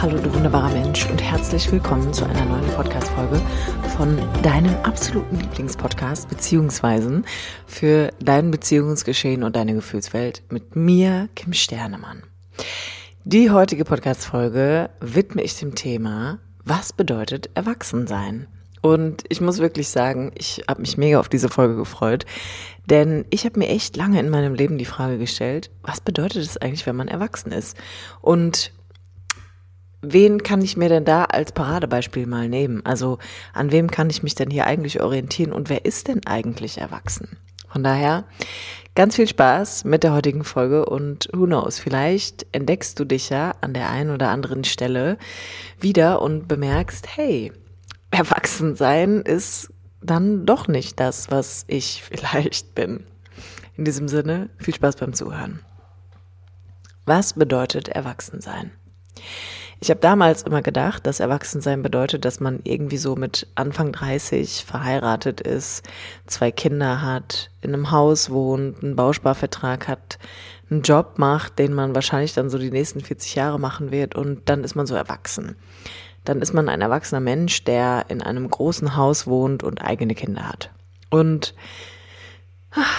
Hallo du wunderbarer Mensch und herzlich willkommen zu einer neuen Podcast-Folge von deinem absoluten Lieblingspodcast beziehungsweise für dein Beziehungsgeschehen und deine Gefühlswelt mit mir, Kim Sternemann. Die heutige Podcast-Folge widme ich dem Thema, was bedeutet Erwachsensein? Und ich muss wirklich sagen, ich habe mich mega auf diese Folge gefreut, denn ich habe mir echt lange in meinem Leben die Frage gestellt, was bedeutet es eigentlich, wenn man erwachsen ist? Und wen kann ich mir denn da als Paradebeispiel mal nehmen? Also an wem kann ich mich denn hier eigentlich orientieren und wer ist denn eigentlich erwachsen? Von daher ganz viel Spaß mit der heutigen Folge und who knows, vielleicht entdeckst du dich ja an der einen oder anderen Stelle wieder und bemerkst, hey, erwachsen sein ist dann doch nicht das, was ich vielleicht bin. In diesem Sinne, viel Spaß beim Zuhören. Was bedeutet Erwachsensein? Ich habe damals immer gedacht, dass Erwachsensein bedeutet, dass man irgendwie so mit Anfang 30 verheiratet ist, zwei Kinder hat, in einem Haus wohnt, einen Bausparvertrag hat, einen Job macht, den man wahrscheinlich dann so die nächsten 40 Jahre machen wird und dann ist man so erwachsen. Dann ist man ein erwachsener Mensch, der in einem großen Haus wohnt und eigene Kinder hat. Und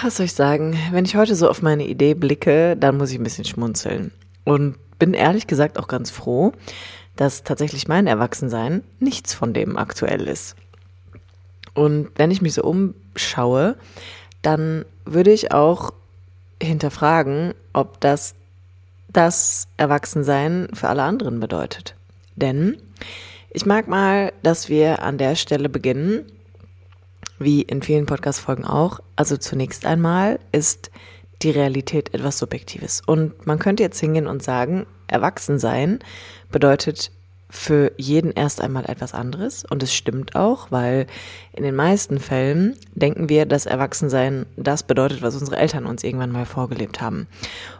was soll ich sagen, wenn ich heute so auf meine Idee blicke, dann muss ich ein bisschen schmunzeln. Und bin ehrlich gesagt auch ganz froh, dass tatsächlich mein Erwachsensein nichts von dem aktuell ist. Und wenn ich mich so umschaue, dann würde ich auch hinterfragen, ob das das Erwachsensein für alle anderen bedeutet. Denn ich mag mal, dass wir an der Stelle beginnen, wie in vielen Podcast-Folgen auch. Also zunächst einmal ist die Realität etwas Subjektives. Und man könnte jetzt hingehen und sagen, Erwachsensein bedeutet für jeden erst einmal etwas anderes. Und es stimmt auch, weil in den meisten Fällen denken wir, dass Erwachsensein das bedeutet, was unsere Eltern uns irgendwann mal vorgelebt haben.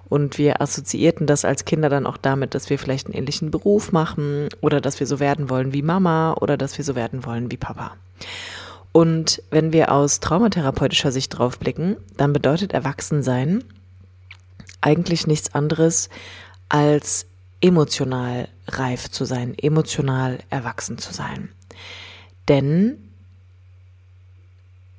Und wir assoziierten das als Kinder dann auch damit, dass wir vielleicht einen ähnlichen Beruf machen oder dass wir so werden wollen wie Mama oder dass wir so werden wollen wie Papa. Und wenn wir aus traumatherapeutischer Sicht drauf blicken, dann bedeutet Erwachsensein eigentlich nichts anderes als emotional reif zu sein, emotional erwachsen zu sein. Denn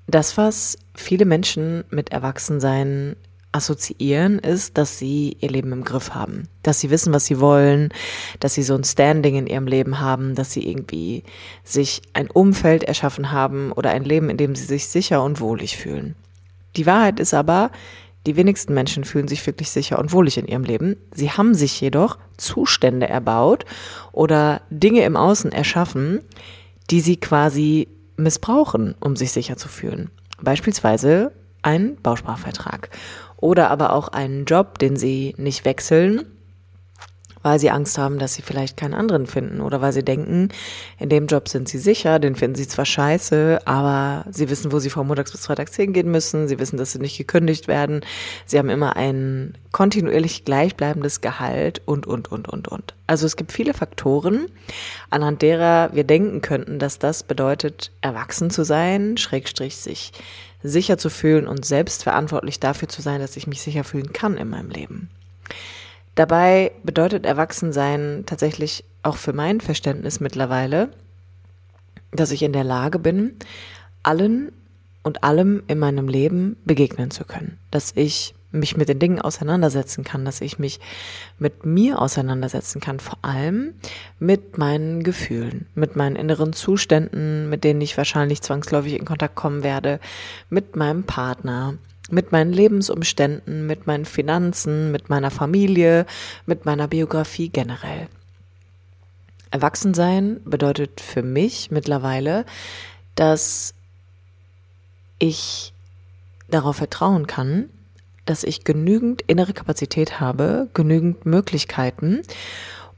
das, was viele Menschen mit Erwachsensein assoziieren, ist, dass sie ihr Leben im Griff haben, dass sie wissen, was sie wollen, dass sie so ein Standing in ihrem Leben haben, dass sie irgendwie sich ein Umfeld erschaffen haben oder ein Leben, in dem sie sich sicher und wohlig fühlen. Die Wahrheit ist aber, die wenigsten Menschen fühlen sich wirklich sicher und wohlig in ihrem Leben. Sie haben sich jedoch Zustände erbaut oder Dinge im Außen erschaffen, die sie quasi missbrauchen, um sich sicher zu fühlen. Beispielsweise ein Bausparvertrag oder aber auch einen Job, den sie nicht wechseln, weil sie Angst haben, dass sie vielleicht keinen anderen finden oder weil sie denken, in dem Job sind sie sicher, den finden sie zwar scheiße, aber sie wissen, wo sie von montags bis freitags hingehen müssen, sie wissen, dass sie nicht gekündigt werden, sie haben immer ein kontinuierlich gleichbleibendes Gehalt und, und, und, und, und. Also es gibt viele Faktoren, anhand derer wir denken könnten, dass das bedeutet, erwachsen zu sein, schrägstrich sich sicher zu fühlen und selbst verantwortlich dafür zu sein, dass ich mich sicher fühlen kann in meinem Leben. Dabei bedeutet Erwachsensein tatsächlich auch für mein Verständnis mittlerweile, dass ich in der Lage bin, allen und allem in meinem Leben begegnen zu können. Dass ich mich mit den Dingen auseinandersetzen kann, dass ich mich mit mir auseinandersetzen kann, vor allem mit meinen Gefühlen, mit meinen inneren Zuständen, mit denen ich wahrscheinlich zwangsläufig in Kontakt kommen werde, mit meinem Partner, mit meinen Lebensumständen, mit meinen Finanzen, mit meiner Familie, mit meiner Biografie generell. Erwachsensein bedeutet für mich mittlerweile, dass ich darauf vertrauen kann, dass ich genügend innere Kapazität habe, genügend Möglichkeiten,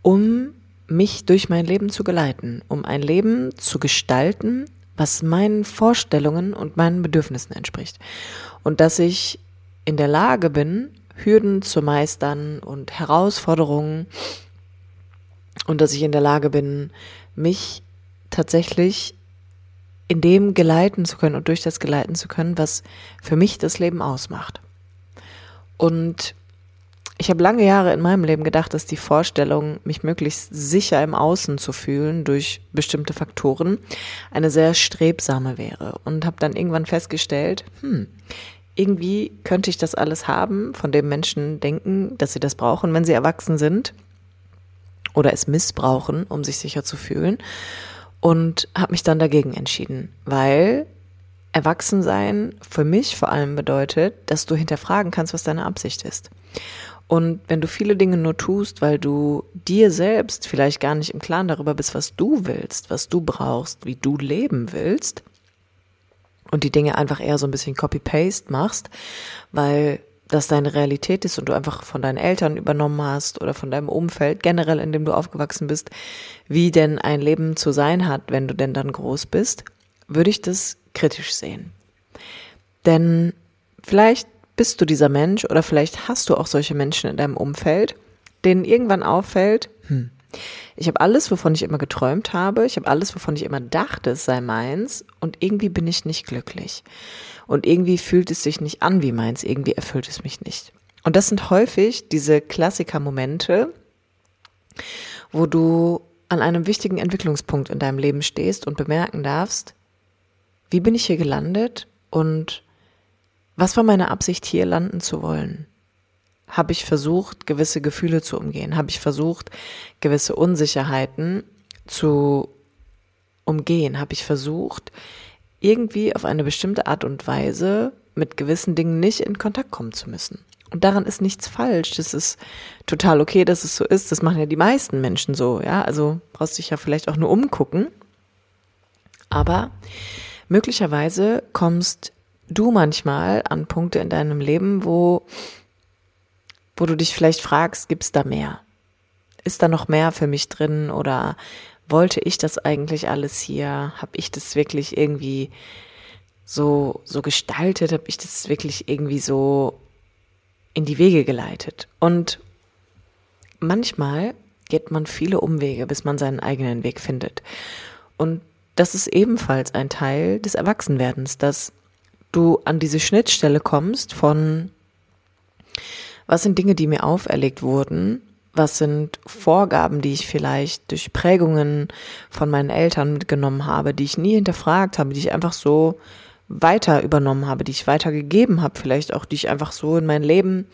um mich durch mein Leben zu geleiten, um ein Leben zu gestalten, was meinen Vorstellungen und meinen Bedürfnissen entspricht. Und dass ich in der Lage bin, Hürden zu meistern und Herausforderungen und dass ich in der Lage bin, mich tatsächlich in dem geleiten zu können und durch das geleiten zu können, was für mich das Leben ausmacht. Und ich habe lange Jahre in meinem Leben gedacht, dass die Vorstellung, mich möglichst sicher im Außen zu fühlen durch bestimmte Faktoren, eine sehr strebsame wäre. Und habe dann irgendwann festgestellt, hm, irgendwie könnte ich das alles haben, von dem Menschen denken, dass sie das brauchen, wenn sie erwachsen sind oder es missbrauchen, um sich sicher zu fühlen. Und habe mich dann dagegen entschieden, weil Erwachsensein für mich vor allem bedeutet, dass du hinterfragen kannst, was deine Absicht ist. Und wenn du viele Dinge nur tust, weil du dir selbst vielleicht gar nicht im Klaren darüber bist, was du willst, was du brauchst, wie du leben willst, und die Dinge einfach eher so ein bisschen Copy-Paste machst, weil das deine Realität ist und du einfach von deinen Eltern übernommen hast oder von deinem Umfeld, generell in dem du aufgewachsen bist, wie denn ein Leben zu sein hat, wenn du denn dann groß bist, würde ich das kritisch sehen. Denn vielleicht bist du dieser Mensch oder vielleicht hast du auch solche Menschen in deinem Umfeld, denen irgendwann auffällt, hm, ich habe alles, wovon ich immer geträumt habe, ich habe alles, wovon ich immer dachte, es sei meins und irgendwie bin ich nicht glücklich. Und irgendwie fühlt es sich nicht an wie meins, irgendwie erfüllt es mich nicht. Und das sind häufig diese Klassiker-Momente, wo du an einem wichtigen Entwicklungspunkt in deinem Leben stehst und bemerken darfst, wie bin ich hier gelandet und was war meine Absicht, hier landen zu wollen? habe ich versucht, gewisse Gefühle zu umgehen, habe ich versucht, gewisse Unsicherheiten zu umgehen, habe ich versucht, irgendwie auf eine bestimmte Art und Weise mit gewissen Dingen nicht in Kontakt kommen zu müssen. Und daran ist nichts falsch. Das ist total okay, dass es so ist. Das machen ja die meisten Menschen so, ja. Also brauchst dich ja vielleicht auch nur umgucken. Aber möglicherweise kommst du manchmal an Punkte in deinem Leben, wo wo du dich vielleicht fragst, gibt's da mehr? Ist da noch mehr für mich drin oder wollte ich das eigentlich alles hier? Habe ich das wirklich irgendwie so so gestaltet? Habe ich das wirklich irgendwie so in die Wege geleitet? Und manchmal geht man viele Umwege, bis man seinen eigenen Weg findet. Und das ist ebenfalls ein Teil des Erwachsenwerdens, dass du an diese Schnittstelle kommst von was sind Dinge, die mir auferlegt wurden? Was sind Vorgaben, die ich vielleicht durch Prägungen von meinen Eltern mitgenommen habe, die ich nie hinterfragt habe, die ich einfach so weiter übernommen habe, die ich weitergegeben habe, vielleicht auch, die ich einfach so in mein Leben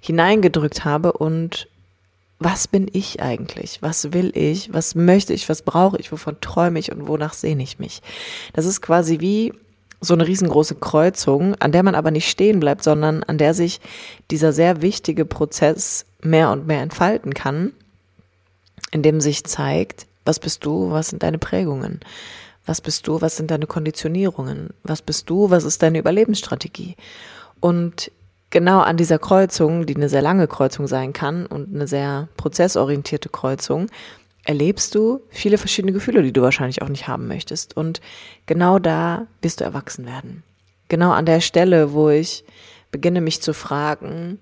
hineingedrückt habe und was bin ich eigentlich? Was will ich? Was möchte ich? Was brauche ich? Wovon träume ich und wonach sehne ich mich? Das ist quasi wie so eine riesengroße Kreuzung, an der man aber nicht stehen bleibt, sondern an der sich dieser sehr wichtige Prozess mehr und mehr entfalten kann, in dem sich zeigt, was bist du, was sind deine Prägungen, was bist du, was sind deine Konditionierungen, was bist du, was ist deine Überlebensstrategie. Und genau an dieser Kreuzung, die eine sehr lange Kreuzung sein kann und eine sehr prozessorientierte Kreuzung, erlebst du viele verschiedene Gefühle, die du wahrscheinlich auch nicht haben möchtest. Und genau da wirst du erwachsen werden. Genau an der Stelle, wo ich beginne mich zu fragen,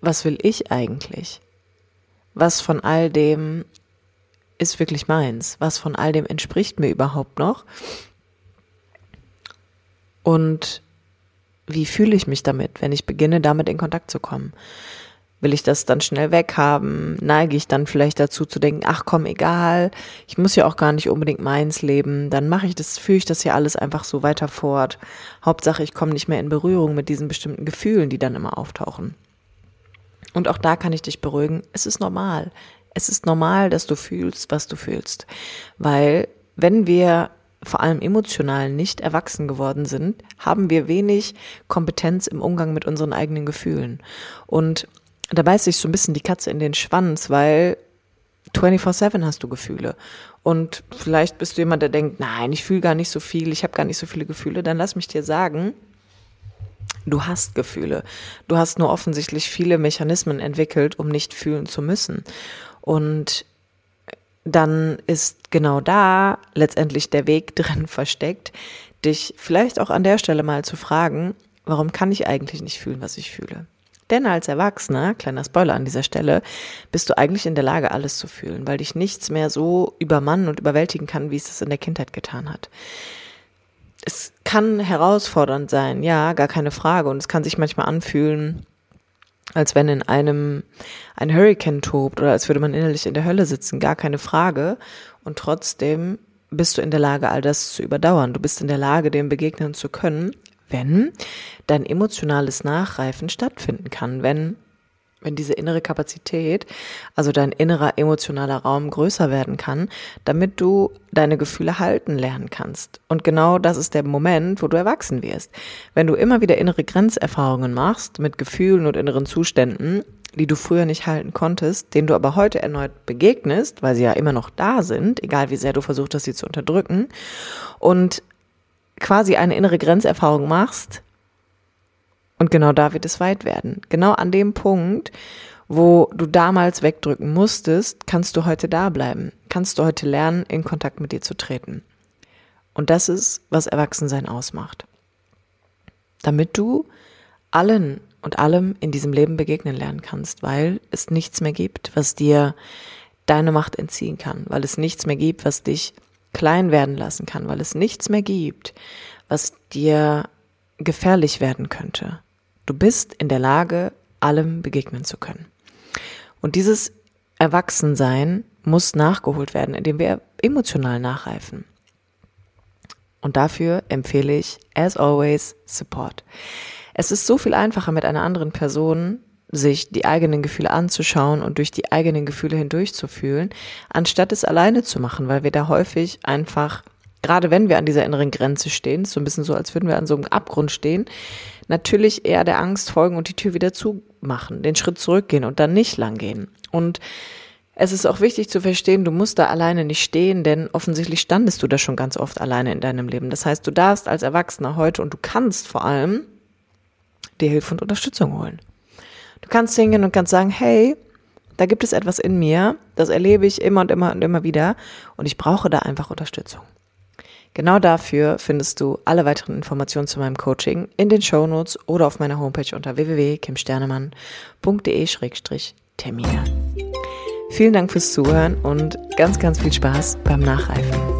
was will ich eigentlich? Was von all dem ist wirklich meins? Was von all dem entspricht mir überhaupt noch? Und wie fühle ich mich damit, wenn ich beginne, damit in Kontakt zu kommen? Will ich das dann schnell weghaben? Neige ich dann vielleicht dazu zu denken, ach komm, egal, ich muss ja auch gar nicht unbedingt meins leben, dann mache ich das, führe ich das ja alles einfach so weiter fort. Hauptsache, ich komme nicht mehr in Berührung mit diesen bestimmten Gefühlen, die dann immer auftauchen. Und auch da kann ich dich beruhigen, es ist normal. Es ist normal, dass du fühlst, was du fühlst. Weil wenn wir vor allem emotional nicht erwachsen geworden sind, haben wir wenig Kompetenz im Umgang mit unseren eigenen Gefühlen. Und da beißt sich so ein bisschen die Katze in den Schwanz, weil 24-7 hast du Gefühle. Und vielleicht bist du jemand, der denkt, nein, ich fühle gar nicht so viel, ich habe gar nicht so viele Gefühle. Dann lass mich dir sagen, du hast Gefühle. Du hast nur offensichtlich viele Mechanismen entwickelt, um nicht fühlen zu müssen. Und dann ist genau da letztendlich der Weg drin versteckt, dich vielleicht auch an der Stelle mal zu fragen, warum kann ich eigentlich nicht fühlen, was ich fühle? Denn als Erwachsener, kleiner Spoiler an dieser Stelle, bist du eigentlich in der Lage, alles zu fühlen, weil dich nichts mehr so übermannen und überwältigen kann, wie es es in der Kindheit getan hat. Es kann herausfordernd sein, ja, gar keine Frage. Und es kann sich manchmal anfühlen, als wenn in einem ein Hurricane tobt oder als würde man innerlich in der Hölle sitzen, gar keine Frage. Und trotzdem bist du in der Lage, all das zu überdauern. Du bist in der Lage, dem begegnen zu können, wenn dein emotionales Nachreifen stattfinden kann, wenn wenn diese innere Kapazität, also dein innerer emotionaler Raum größer werden kann, damit du deine Gefühle halten lernen kannst. Und genau das ist der Moment, wo du erwachsen wirst. Wenn du immer wieder innere Grenzerfahrungen machst mit Gefühlen und inneren Zuständen, die du früher nicht halten konntest, denen du aber heute erneut begegnest, weil sie ja immer noch da sind, egal wie sehr du versucht hast, sie zu unterdrücken, und quasi eine innere Grenzerfahrung machst, und genau da wird es weit werden. Genau an dem Punkt, wo du damals wegdrücken musstest, kannst du heute da bleiben. Kannst du heute lernen, in Kontakt mit dir zu treten. Und das ist, was Erwachsensein ausmacht. Damit du allen und allem in diesem Leben begegnen lernen kannst, weil es nichts mehr gibt, was dir deine Macht entziehen kann, weil es nichts mehr gibt, was dich klein werden lassen kann, weil es nichts mehr gibt, was dir gefährlich werden könnte. Du bist in der Lage, allem begegnen zu können. Und dieses Erwachsensein muss nachgeholt werden, indem wir emotional nachreifen. Und dafür empfehle ich, as always, Support. Es ist so viel einfacher, mit einer anderen Person sich die eigenen Gefühle anzuschauen und durch die eigenen Gefühle hindurchzufühlen, anstatt es alleine zu machen, weil wir da häufig einfach, gerade wenn wir an dieser inneren Grenze stehen, so ein bisschen so, als würden wir an so einem Abgrund stehen, natürlich eher der Angst folgen und die Tür wieder zumachen, den Schritt zurückgehen und dann nicht lang gehen. Und es ist auch wichtig zu verstehen, du musst da alleine nicht stehen, denn offensichtlich standest du da schon ganz oft alleine in deinem Leben. Das heißt, du darfst als Erwachsener heute und du kannst vor allem dir Hilfe und Unterstützung holen. Du kannst hingehen und kannst sagen, hey, da gibt es etwas in mir, das erlebe ich immer und immer und immer wieder und ich brauche da einfach Unterstützung. Genau dafür findest du alle weiteren Informationen zu meinem Coaching in den Show Notes oder auf meiner Homepage unter www.kimsternemann.de-termine. Vielen Dank fürs Zuhören und ganz, ganz viel Spaß beim Nachreifen.